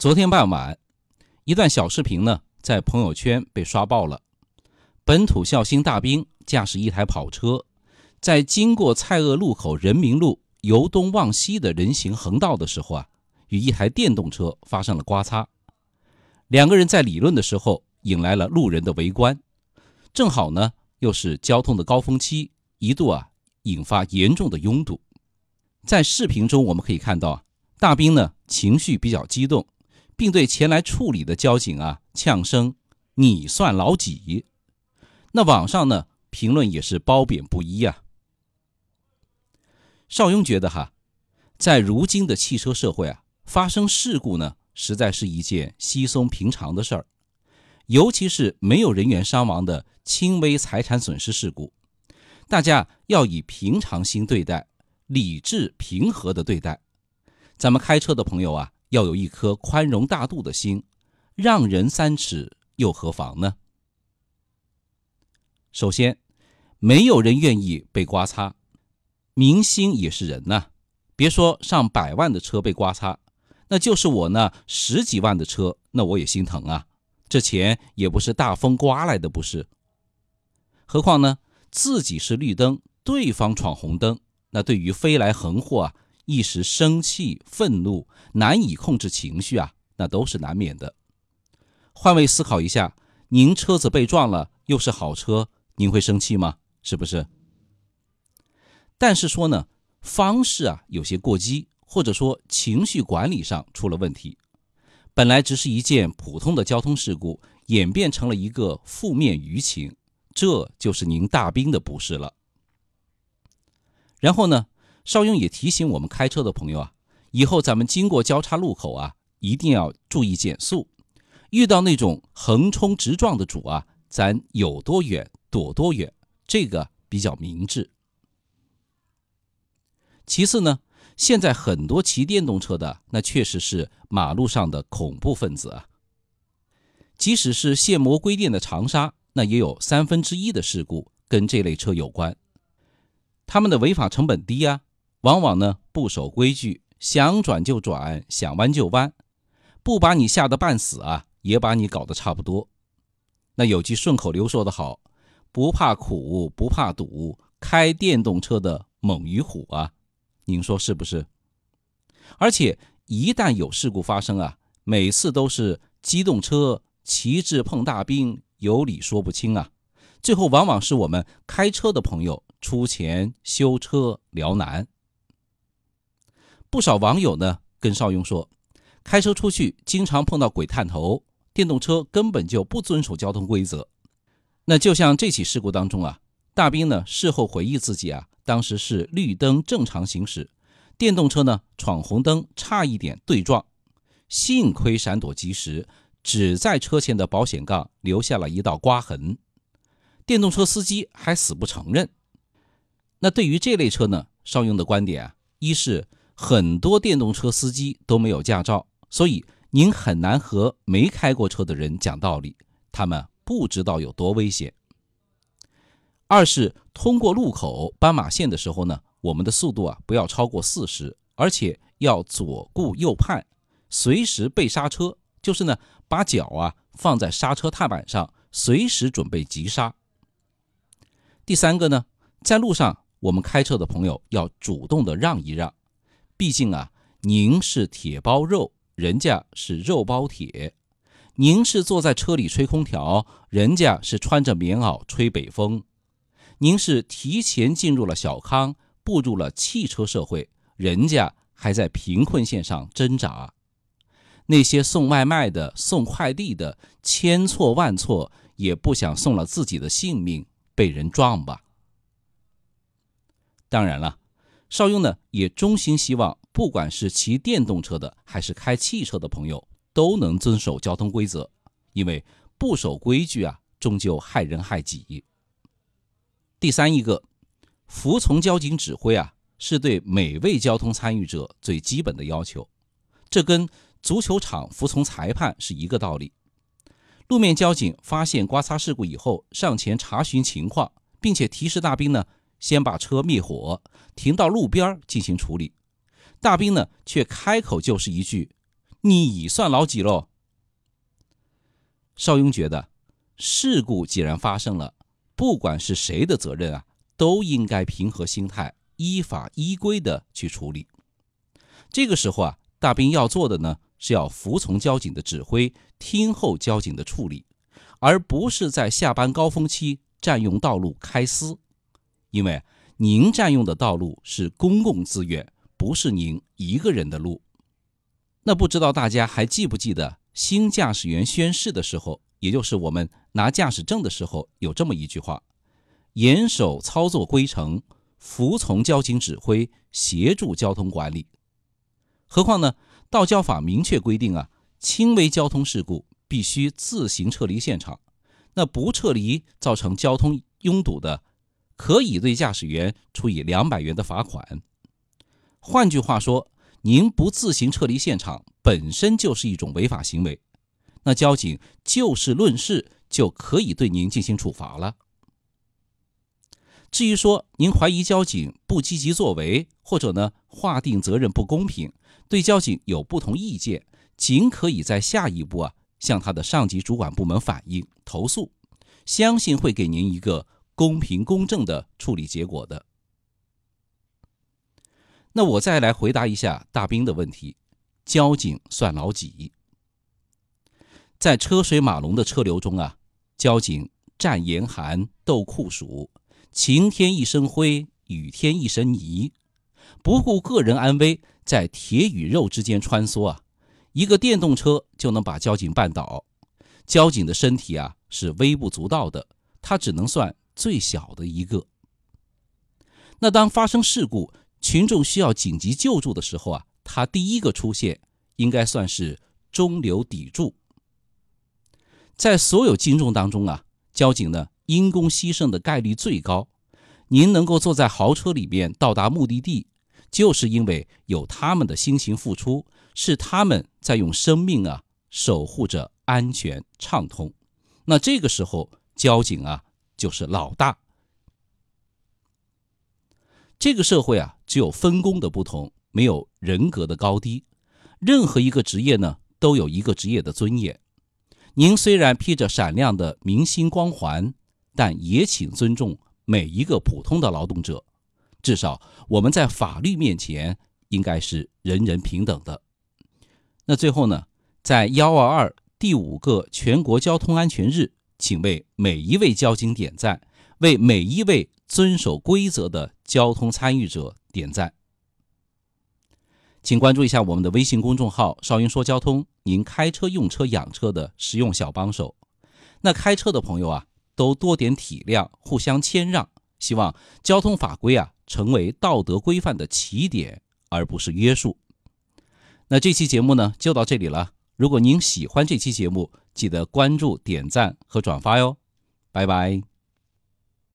昨天傍晚，一段小视频呢，在朋友圈被刷爆了。本土孝心大兵驾驶一台跑车，在经过蔡锷路口人民路由东往西的人行横道的时候啊，与一台电动车发生了刮擦。两个人在理论的时候，引来了路人的围观。正好呢，又是交通的高峰期，一度啊，引发严重的拥堵。在视频中，我们可以看到，大兵呢情绪比较激动，并对前来处理的交警啊呛声：“你算老几？”那网上呢评论也是褒贬不一啊。邵雍觉得哈，在如今的汽车社会啊，发生事故呢，实在是一件稀松平常的事儿，尤其是没有人员伤亡的轻微财产损失事故，大家要以平常心对待。理智平和的对待，咱们开车的朋友啊，要有一颗宽容大度的心，让人三尺又何妨呢？首先，没有人愿意被刮擦，明星也是人呐。别说上百万的车被刮擦，那就是我那十几万的车，那我也心疼啊。这钱也不是大风刮来的，不是？何况呢，自己是绿灯，对方闯红灯。那对于飞来横祸啊，一时生气、愤怒，难以控制情绪啊，那都是难免的。换位思考一下，您车子被撞了，又是好车，您会生气吗？是不是？但是说呢，方式啊有些过激，或者说情绪管理上出了问题。本来只是一件普通的交通事故，演变成了一个负面舆情，这就是您大兵的不是了。然后呢，邵勇也提醒我们开车的朋友啊，以后咱们经过交叉路口啊，一定要注意减速。遇到那种横冲直撞的主啊，咱有多远躲多远，这个比较明智。其次呢，现在很多骑电动车的，那确实是马路上的恐怖分子啊。即使是限摩规电的长沙，那也有三分之一的事故跟这类车有关。他们的违法成本低啊，往往呢不守规矩，想转就转，想弯就弯，不把你吓得半死啊，也把你搞得差不多。那有句顺口溜说得好：“不怕苦，不怕堵，开电动车的猛于虎啊！”您说是不是？而且一旦有事故发生啊，每次都是机动车旗帜碰大兵，有理说不清啊，最后往往是我们开车的朋友。出钱修车辽难，不少网友呢跟邵雍说，开车出去经常碰到鬼探头，电动车根本就不遵守交通规则。那就像这起事故当中啊，大兵呢事后回忆自己啊，当时是绿灯正常行驶，电动车呢闯红灯，差一点对撞，幸亏闪躲及时，只在车前的保险杠留下了一道刮痕，电动车司机还死不承认。那对于这类车呢，邵雍的观点啊，一是很多电动车司机都没有驾照，所以您很难和没开过车的人讲道理，他们不知道有多危险。二是通过路口斑马线的时候呢，我们的速度啊不要超过四十，而且要左顾右盼，随时备刹车，就是呢把脚啊放在刹车踏板上，随时准备急刹。第三个呢，在路上。我们开车的朋友要主动的让一让，毕竟啊，您是铁包肉，人家是肉包铁；您是坐在车里吹空调，人家是穿着棉袄吹北风；您是提前进入了小康，步入了汽车社会，人家还在贫困线上挣扎。那些送外卖的、送快递的，千错万错也不想送了自己的性命被人撞吧。当然了，邵雍呢也衷心希望，不管是骑电动车的还是开汽车的朋友，都能遵守交通规则，因为不守规矩啊，终究害人害己。第三一个，服从交警指挥啊，是对每位交通参与者最基本的要求，这跟足球场服从裁判是一个道理。路面交警发现刮擦事故以后，上前查询情况，并且提示大兵呢。先把车灭火，停到路边进行处理。大兵呢，却开口就是一句：“你算老几喽？邵雍觉得，事故既然发生了，不管是谁的责任啊，都应该平和心态，依法依规的去处理。这个时候啊，大兵要做的呢，是要服从交警的指挥，听候交警的处理，而不是在下班高峰期占用道路开撕。因为您占用的道路是公共资源，不是您一个人的路。那不知道大家还记不记得新驾驶员宣誓的时候，也就是我们拿驾驶证的时候，有这么一句话：严守操作规程，服从交警指挥，协助交通管理。何况呢？道交法明确规定啊，轻微交通事故必须自行撤离现场。那不撤离造成交通拥堵的，可以对驾驶员处以两百元的罚款。换句话说，您不自行撤离现场本身就是一种违法行为，那交警就事论事就可以对您进行处罚了。至于说您怀疑交警不积极作为，或者呢划定责任不公平。对交警有不同意见，仅可以在下一步啊向他的上级主管部门反映投诉，相信会给您一个公平公正的处理结果的。那我再来回答一下大兵的问题：交警算老几？在车水马龙的车流中啊，交警战严寒斗酷暑，晴天一身灰，雨天一身泥，不顾个人安危。在铁与肉之间穿梭啊，一个电动车就能把交警绊倒。交警的身体啊是微不足道的，他只能算最小的一个。那当发生事故，群众需要紧急救助的时候啊，他第一个出现，应该算是中流砥柱。在所有惊众当中啊，交警呢因公牺牲的概率最高。您能够坐在豪车里面到达目的地。就是因为有他们的辛勤付出，是他们在用生命啊守护着安全畅通。那这个时候，交警啊就是老大。这个社会啊，只有分工的不同，没有人格的高低。任何一个职业呢，都有一个职业的尊严。您虽然披着闪亮的明星光环，但也请尊重每一个普通的劳动者。至少我们在法律面前应该是人人平等的。那最后呢，在幺二二第五个全国交通安全日，请为每一位交警点赞，为每一位遵守规则的交通参与者点赞。请关注一下我们的微信公众号“少云说交通”，您开车、用车、养车的实用小帮手。那开车的朋友啊，都多点体谅，互相谦让，希望交通法规啊。成为道德规范的起点，而不是约束。那这期节目呢，就到这里了。如果您喜欢这期节目，记得关注、点赞和转发哟。拜拜。